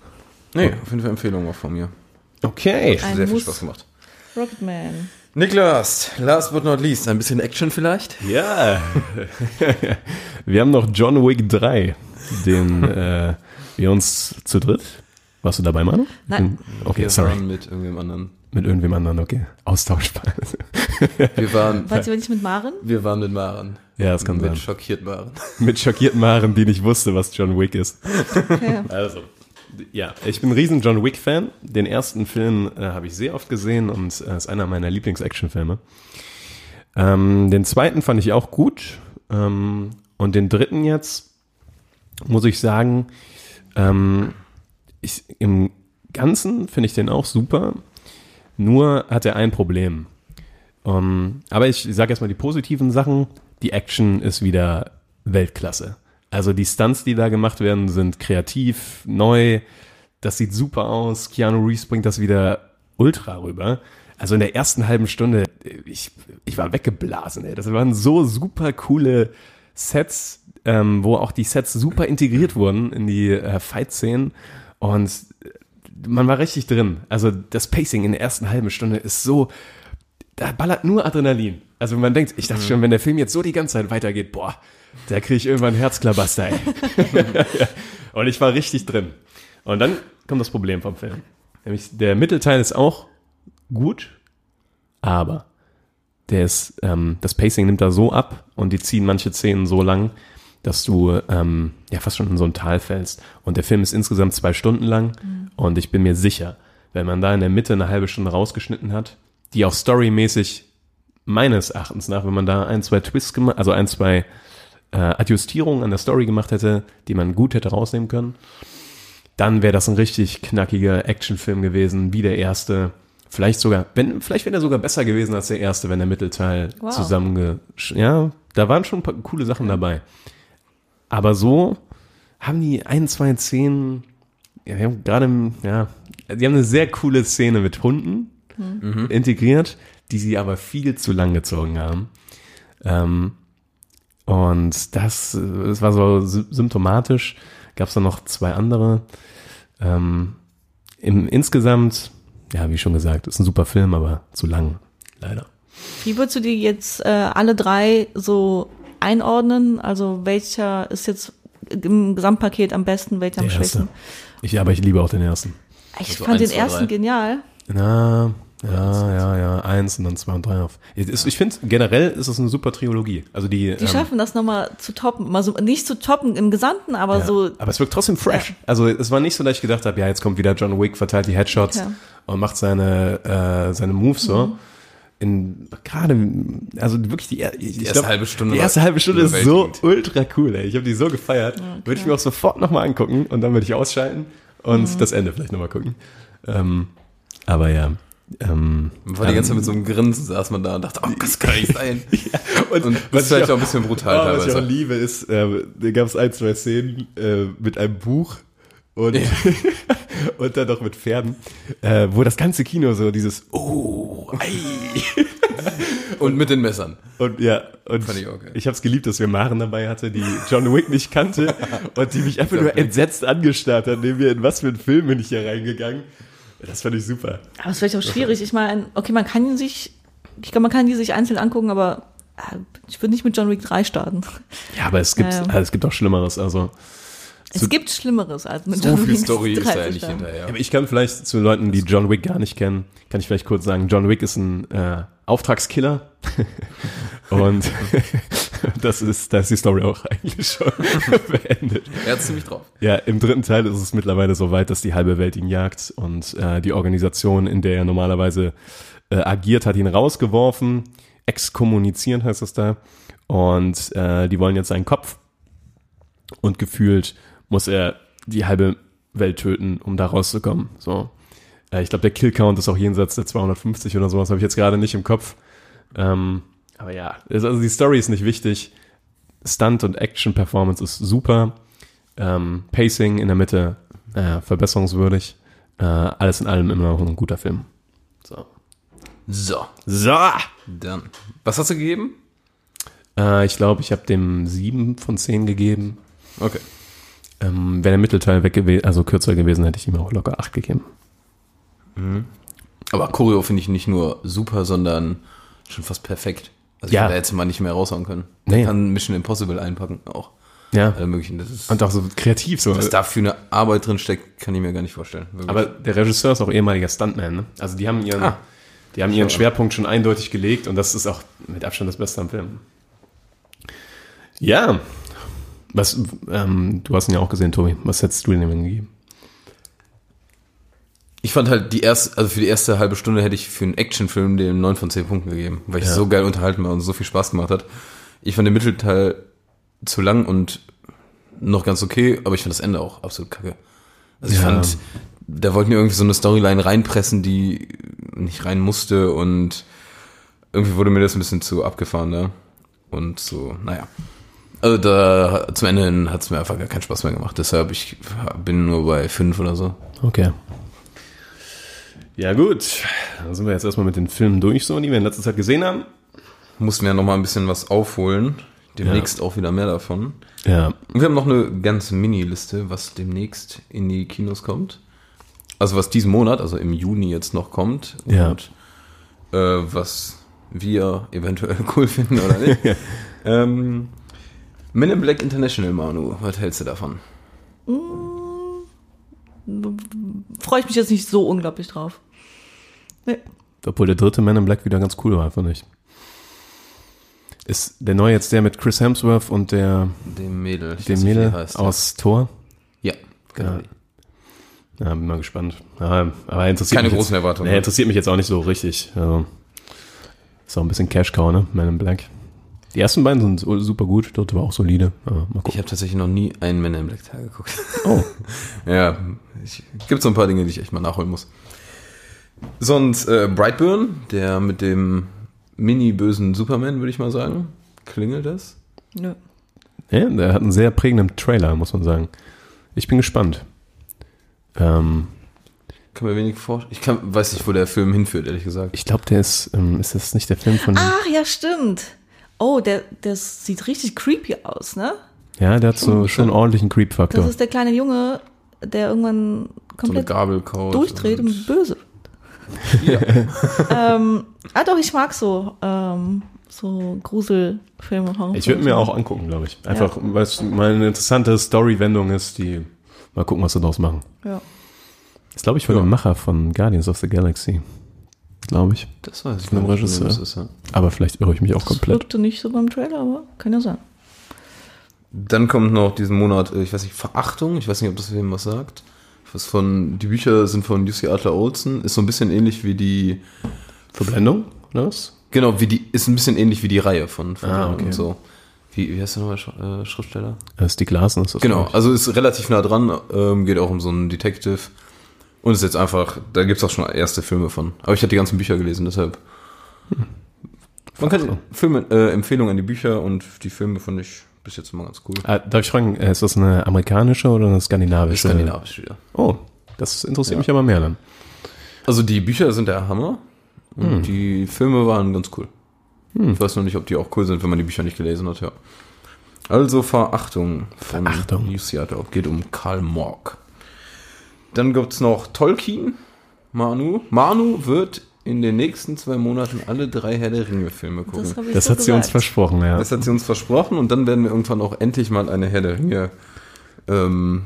Nee, auf jeden Fall Empfehlung auch von mir. Okay. Ein Sehr viel Muss. Spaß gemacht. Rocketman. Niklas, last but not least, ein bisschen Action vielleicht? Ja. wir haben noch John Wick 3, den äh, wir uns zu dritt. Warst du dabei, Manu? Nein. Okay, Wir sorry. waren mit irgendwem anderen. Mit irgendwem anderen, okay. Austauschbar. Wir waren, Weißt du, ich mit Maren? wir waren mit Maren. ja, das kann mit sein. schockiert Maren. Mit schockierten Maren, die nicht wusste, was John Wick ist. Ja. Also, ja, ich bin ein riesen John Wick-Fan. Den ersten Film äh, habe ich sehr oft gesehen und äh, ist einer meiner Lieblings-Action-Filme. Ähm, den zweiten fand ich auch gut. Ähm, und den dritten jetzt, muss ich sagen, ähm, ich, im Ganzen finde ich den auch super. Nur hat er ein Problem. Um, aber ich sage erstmal die positiven Sachen. Die Action ist wieder Weltklasse. Also die Stunts, die da gemacht werden, sind kreativ, neu. Das sieht super aus. Keanu Reeves bringt das wieder ultra rüber. Also in der ersten halben Stunde, ich, ich war weggeblasen. Ey. Das waren so super coole Sets, ähm, wo auch die Sets super integriert wurden in die äh, Fight-Szenen. Und man war richtig drin. Also das Pacing in der ersten halben Stunde ist so, da ballert nur Adrenalin. Also man denkt, ich dachte schon, wenn der Film jetzt so die ganze Zeit weitergeht, boah, da kriege ich irgendwann Herzklabaster. Ey. Und ich war richtig drin. Und dann kommt das Problem vom Film. Nämlich der Mittelteil ist auch gut, aber der ist, ähm, das Pacing nimmt da so ab und die ziehen manche Szenen so lang, dass du ähm, ja fast schon in so ein Tal fällst. Und der Film ist insgesamt zwei Stunden lang und ich bin mir sicher, wenn man da in der Mitte eine halbe Stunde rausgeschnitten hat, die auch storymäßig meines Erachtens nach, wenn man da ein, zwei Twists gemacht, also ein, zwei äh, Adjustierungen an der Story gemacht hätte, die man gut hätte rausnehmen können, dann wäre das ein richtig knackiger Actionfilm gewesen, wie der erste. Vielleicht sogar, wenn, vielleicht wäre der sogar besser gewesen als der erste, wenn der Mittelteil Wow. zusammenge, ja, da waren schon ein paar coole Sachen dabei. Aber so haben die ein, zwei Szenen ja, wir haben gerade, ja, die haben eine sehr coole Szene mit Hunden integriert, die sie aber viel zu lang gezogen haben. Ähm, und das, äh, das war so sy- symptomatisch. Gab es dann noch zwei andere. Ähm, im, insgesamt, ja, wie schon gesagt, ist ein super Film, aber zu lang, leider. Wie würdest du die jetzt äh, alle drei so einordnen? Also welcher ist jetzt im Gesamtpaket am besten, welcher am schwächsten? Ich, aber ich liebe auch den ersten. Ich Also fand eins, den zwei, ersten drei. genial. Na, ja, ja, ja, eins und dann zwei und drei auf. Ich finde, generell ist es eine super Trilogie. Also die, Die ähm, schaffen das nochmal zu toppen. Mal so, nicht zu toppen im Gesamten, aber ja. so. aber es wirkt trotzdem fresh. Also es war nicht so, dass ich gedacht habe, ja, jetzt kommt wieder John Wick, verteilt die Headshots Ja. und macht seine, äh, seine Moves so. Mhm. In, gerade, also wirklich die, Die glaub, erste halbe Stunde Die erste halbe Stunde ist so ultra cool, ey. Ich habe die so gefeiert. Würde ich mir auch sofort nochmal angucken und dann würde ich ausschalten und Mhm. das Ende vielleicht nochmal gucken. Ähm, aber ja. Ähm, Man war die ganze Zeit mit so einem Grinsen, saß man da und dachte, oh, das kann nicht sein. und, Und das ist vielleicht auch ein bisschen brutal Oh, was ich auch teilweise. liebe, ist, äh, da gab es ein, zwei Szenen äh, mit einem Buch und, und dann noch mit Pferden, äh, wo das ganze Kino so dieses Oh, ei. Und mit den Messern. Und ja, und Fand ich auch geil. ich habe es geliebt, dass wir Maren dabei hatte, die John Wick nicht kannte und die mich einfach nur entsetzt angestarrt hat, neben mir, in was für einen Film bin ich hier reingegangen. Das fand ich super. Aber es ist vielleicht auch schwierig. Ich meine, okay, man kann sich, ich glaube, man kann die sich einzeln angucken, aber äh, ich würde nicht mit John Wick 3 starten. Ja, aber es gibt, also es gibt auch Schlimmeres. Also Es gibt Schlimmeres als mit So John viel Wick Story 3 ist da ja nicht hinterher. Aber ich kann vielleicht zu Leuten, die John Wick gar nicht kennen, kann ich vielleicht kurz sagen, John Wick ist ein äh, Auftragskiller. Und das ist, da ist die Story auch eigentlich schon beendet. Er hat ziemlich drauf. Ja, im dritten Teil ist es mittlerweile so weit, dass die halbe Welt ihn jagt und äh, die Organisation, in der er normalerweise äh, agiert, hat ihn rausgeworfen. Exkommunizieren heißt das da. Und äh, die wollen jetzt seinen Kopf. Und gefühlt muss er die halbe Welt töten, um da rauszukommen. So. Äh, ich glaube, der Killcount ist auch jenseits der 250 oder sowas, habe ich jetzt gerade nicht im Kopf. Ähm, aber ja, also die Story ist nicht wichtig. Stunt und Action-Performance ist super. Ähm, Pacing in der Mitte äh, verbesserungswürdig. Äh, alles in allem immer noch ein guter Film. So. So, So. dann. Was hast du gegeben? Äh, ich glaube, ich habe dem sieben von zehn gegeben. Okay. Ähm, Wäre der Mittelteil weg gewesen, also kürzer gewesen, hätte ich ihm auch locker acht gegeben. Aber Choreo finde ich nicht nur super, sondern schon fast perfekt. Also Ja. ich hätte jetzt mal nicht mehr raushauen können. Nee. Nee. kann Mission Impossible einpacken auch. Ja. Alle möglichen. Das ist, Und auch so kreativ so. was da für eine Arbeit drin steckt, kann ich mir gar nicht vorstellen. Wirklich. Aber der Regisseur ist auch ehemaliger Stuntman, ne? Also die haben ihren, Ah. die haben ihren Schwerpunkt schon eindeutig gelegt und das ist auch mit Abstand das Beste am Film. Ja. Was, ähm, du hast ihn ja auch gesehen, Tobi. Was hättest du denn ihm gegeben? Ich fand halt die erste, also für die erste halbe Stunde hätte ich für einen Actionfilm den 9 von 10 Punkten gegeben, weil ich Ja. so geil unterhalten war und so viel Spaß gemacht hat. Ich fand den Mittelteil zu lang und noch ganz okay, aber ich fand das Ende auch absolut kacke. Also ich Ja. fand, da wollten die irgendwie so eine Storyline reinpressen, die nicht rein musste und irgendwie wurde mir das ein bisschen zu abgefahren da. Und so, naja. Also da zum Ende hat es mir einfach gar keinen Spaß mehr gemacht. Deshalb ich bin nur bei fünf oder so. Okay. Ja, gut. Dann sind wir jetzt erstmal mit den Filmen durch, so, die wir in letzter Zeit gesehen haben. mussten wir noch mal ein bisschen was aufholen. Demnächst auch wieder mehr davon. Ja. Und wir haben noch eine ganz Mini-Liste, was demnächst in die Kinos kommt. Also was diesen Monat, also im Juni jetzt noch kommt. Ja. Und äh, was wir eventuell cool finden oder nicht. ähm, Men in Black International, Manu, was hältst du davon? Freue ich mich jetzt nicht so unglaublich drauf. Nee. Obwohl der dritte Man in Black wieder ganz cool war, fand ich. Ist der neue jetzt der mit Chris Hemsworth und der, Dem Mädel. dem Mädel heißt. aus Thor? Ja, genau. Ja. Ja, bin mal gespannt. Ja, aber interessiert Keine mich großen jetzt, Erwartungen, Nee, ne? interessiert mich jetzt auch nicht so richtig. Also, ist auch ein bisschen Cash-Cow, ne? Man in Black. Die ersten beiden sind super gut, dritte war auch solide. Ja, mal Ich habe tatsächlich noch nie einen Men in Black Teil geguckt. Oh, Ja, ich, gibt so ein paar Dinge, die ich echt mal nachholen muss. Sonst äh, Brightburn, der mit dem mini-bösen Superman, würde ich mal sagen. Klingelt das? Nö. ja, der hat einen sehr prägenden Trailer, muss man sagen. Ich bin gespannt. Ähm, Kann mir wenig vorstellen. Ich kann, weiß nicht, wo der Film hinführt, ehrlich gesagt. ich glaube, der ist, ähm, ist das nicht der Film von, Ach ja, stimmt. Oh, der, der sieht richtig creepy aus, ne? ja, der hat so schon einen ordentlichen Creep-Faktor. Das ist der kleine Junge, der irgendwann So eine komplett Gabel kaut. durchdreht und böse. ähm, ah doch, ich mag so, ähm, so Gruselfilme. Ich würde mir auch angucken, glaube ich. Einfach, weil es mal eine interessante Story-Wendung ist, die mal gucken, was sie daraus machen. Ja. Das glaube ich von Ja. dem Macher von Guardians of the Galaxy. Glaube ich. Das weiß ich Von dem Regisseur. das ist, ja. Aber vielleicht irre ich mich auch Das komplett. wirkte nicht so beim Trailer, aber kann ja sein. Dann kommt noch diesen Monat, äh, ich weiß nicht, Verachtung. Ich weiß nicht, ob das wem was sagt. Was von, die Bücher sind von Lucy Adler Olsen. Ist so ein bisschen ähnlich wie die, Verblendung, oder was? genau, wie die, ist ein bisschen ähnlich wie die Reihe von, Ah, Adler okay. und so. Wie, wie heißt der nochmal, äh, Schriftsteller? Äh, Stieg Larsen ist das. Genau, also ist relativ nah dran, ähm, geht auch um so einen Detective. Und ist jetzt einfach, da gibt's auch schon erste Filme von. Aber ich hatte die ganzen Bücher gelesen, deshalb. Man kann Filme, äh, Empfehlungen an die Bücher und die Filme fand ich bis jetzt immer ganz cool. Ah, darf ich fragen, äh, ist das eine amerikanische oder eine skandinavische? Skandinavisch wieder. Oh, das interessiert Ja. mich aber mehr dann. Also die Bücher sind der Hammer und die Filme waren ganz cool. Ich weiß noch nicht, ob die auch cool sind, wenn man die Bücher nicht gelesen hat, ja. Also Verachtung von Verachtung. Lucy Adler. Geht um Karl Morg. Dann gibt's noch Tolkien, Manu. Manu wird in den nächsten zwei Monaten alle drei Herr der Ringe Filme gucken. Das, Das so hat sie uns gesagt. versprochen, ja. Das hat sie uns versprochen und dann werden wir irgendwann auch endlich mal eine Herr der Ringe ähm,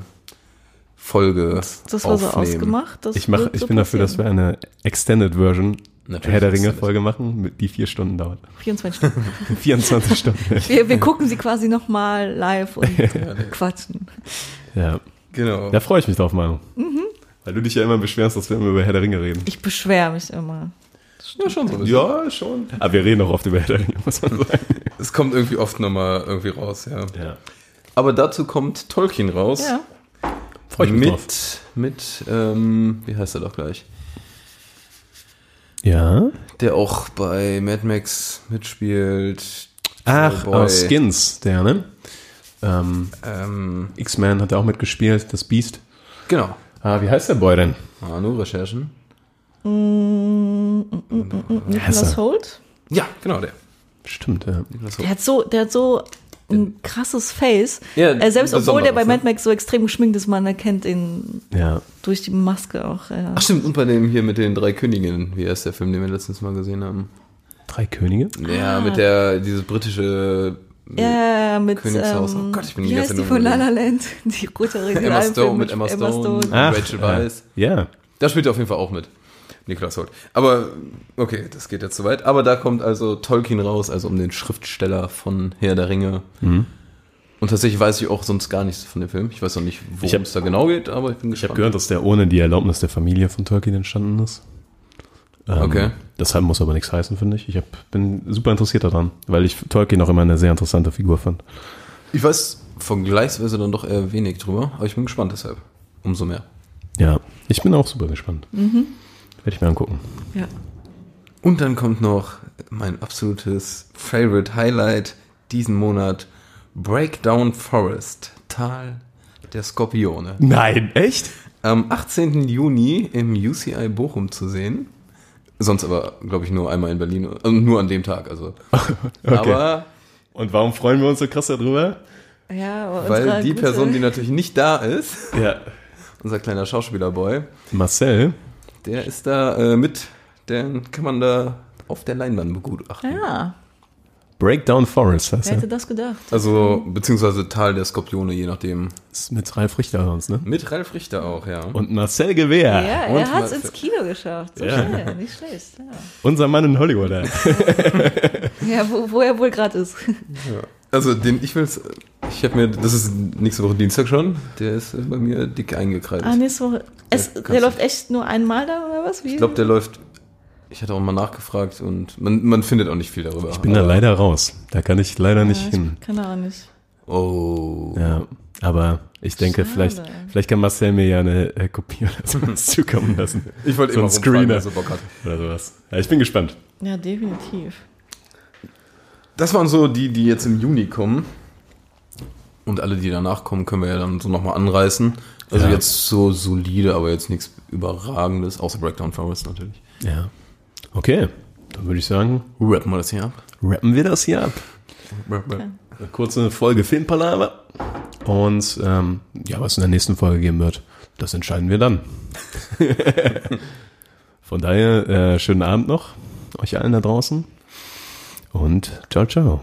Folge Das war so aufnehmen. ausgemacht. Das Ich, mach, ich so bin dafür, dass wir eine Extended Version Natürlich Herr der. Ringe-Folge machen, die vier Stunden dauert. 24 Stunden. 24 Stunden. wir, wir gucken sie quasi nochmal live und quatschen. Ja, Genau. da freue ich mich drauf, Manu. Mhm. Weil du dich ja immer beschwerst, dass wir immer über Herr der Ringe reden. Ich beschwere mich immer. Ja, schon so ein bisschen. Ja, schon. Aber wir reden auch oft über Herr der Ringe, muss man sagen. Es kommt irgendwie oft nochmal irgendwie raus, ja. Ja. Aber dazu kommt Tolkien raus. Ja. Freue ich mich mit, drauf. mit, ähm, wie heißt er doch gleich? Ja. Der auch bei Mad Max mitspielt. Ach, aus Skins, der, ne? Ähm, Ähm, X-Men hat er auch mitgespielt, das Beast. genau. Ah, wie heißt der Boy denn? Manu, Recherchen. Nicholas er? Holt. Ja, genau, der. Stimmt, ja. Nicholas Der hat so, der hat so ein krasses Face. Ja, äh, selbst obwohl der bei Mad? Max so extrem geschminkt ist, man erkennt ihn Ja. durch die Maske auch. Ja. Ach stimmt, und bei dem hier mit den drei Königinnen, wie heißt der Film, den wir letztens mal gesehen haben? Drei Könige? Ja, mit der, dieses britische Ja, mit Königshaus. ähm, Oh Gott, ich bin die wie heißt die von La La. Land? Die Ringe. Emma Stone mit Emma Stone. Ach, Rachel Weisz. Ja. Da spielt er auf jeden Fall auch mit. Niklas Holt. Aber, okay, das geht jetzt zu weit. Aber da kommt also Tolkien raus, also um den Schriftsteller von Herr der Ringe. Mhm. Und tatsächlich weiß ich auch sonst gar nichts von dem Film. Ich weiß noch nicht, Ich worum hab- es da genau geht, aber ich bin Ich gespannt. habe gehört, dass der ohne die Erlaubnis der Familie von Tolkien entstanden ist. Ähm, Okay. Deshalb muss aber nichts heißen, finde ich. Ich hab, bin super interessiert daran, weil ich Tolkien auch immer eine sehr interessante Figur fand. Ich weiß vergleichsweise dann doch eher wenig drüber, aber ich bin gespannt deshalb. Umso mehr. Ja, ich bin auch super gespannt. Mhm. Werde ich mir angucken. Ja. Und dann kommt noch mein absolutes Favorite Highlight diesen Monat: Breakdown Forest, Tal der Skorpione. Nein, echt? Am 18. Juni im UCI Bochum zu sehen. Sonst aber, glaube ich, nur einmal in Berlin. Also nur an dem Tag. Also. Aber Und warum freuen wir uns so krass darüber? Ja, weil die Person, die natürlich nicht da ist, Ja. unser kleiner Schauspielerboy, Marcel, der ist da äh, mit. Den kann man da auf der Leinwand begutachten. Ja, Breakdown Forest heißt wer er. hätte das gedacht? Also, beziehungsweise Tal der Skorpione, je nachdem. Ist mit Ralf Richter sonst, ne? Mit Ralf Richter auch, ja. Und Marcel Gewehr, Ja, und er hat es ins Kino geschafft. So Ja. schnell, nicht schlecht. Ja, unser Mann in Hollywood. ey. ja wo, wo er wohl gerade ist. Also den ich will's, ich habe mir, das ist nächste Woche Dienstag schon, der ist bei mir dick eingekreidet. Ah, nächste Woche. Es, der läuft echt nur einmal da oder was? Wie? Ich glaube, der läuft, ich hatte auch mal nachgefragt und man, man findet auch nicht viel darüber. Ich bin da leider raus. Da kann ich leider nicht ja, hin. ich kann auch nicht. Oh. Ja, aber ich denke, Schade. vielleicht, vielleicht kann Marcel mir ja eine äh, Kopie oder sowas zukommen lassen. Ich wollte so immer ein rumfragen, Screener so Bock hat. oder sowas. Ja, ich bin gespannt. Ja, definitiv. Das waren so die, die jetzt im Juni kommen. Und alle, die danach kommen, können wir ja dann so nochmal anreißen. Also Ja. jetzt so solide, aber jetzt nichts Überragendes, außer Breakdown Forest natürlich. Ja. Okay, dann würde ich sagen, Rappen wir das hier ab. rappen wir das hier ab. Eine kurze Folge Filmpalaver. Und ähm, ja, was in der nächsten Folge geben wird, das entscheiden wir dann. Von daher, äh, schönen Abend noch, euch allen da draußen. Und ciao, ciao.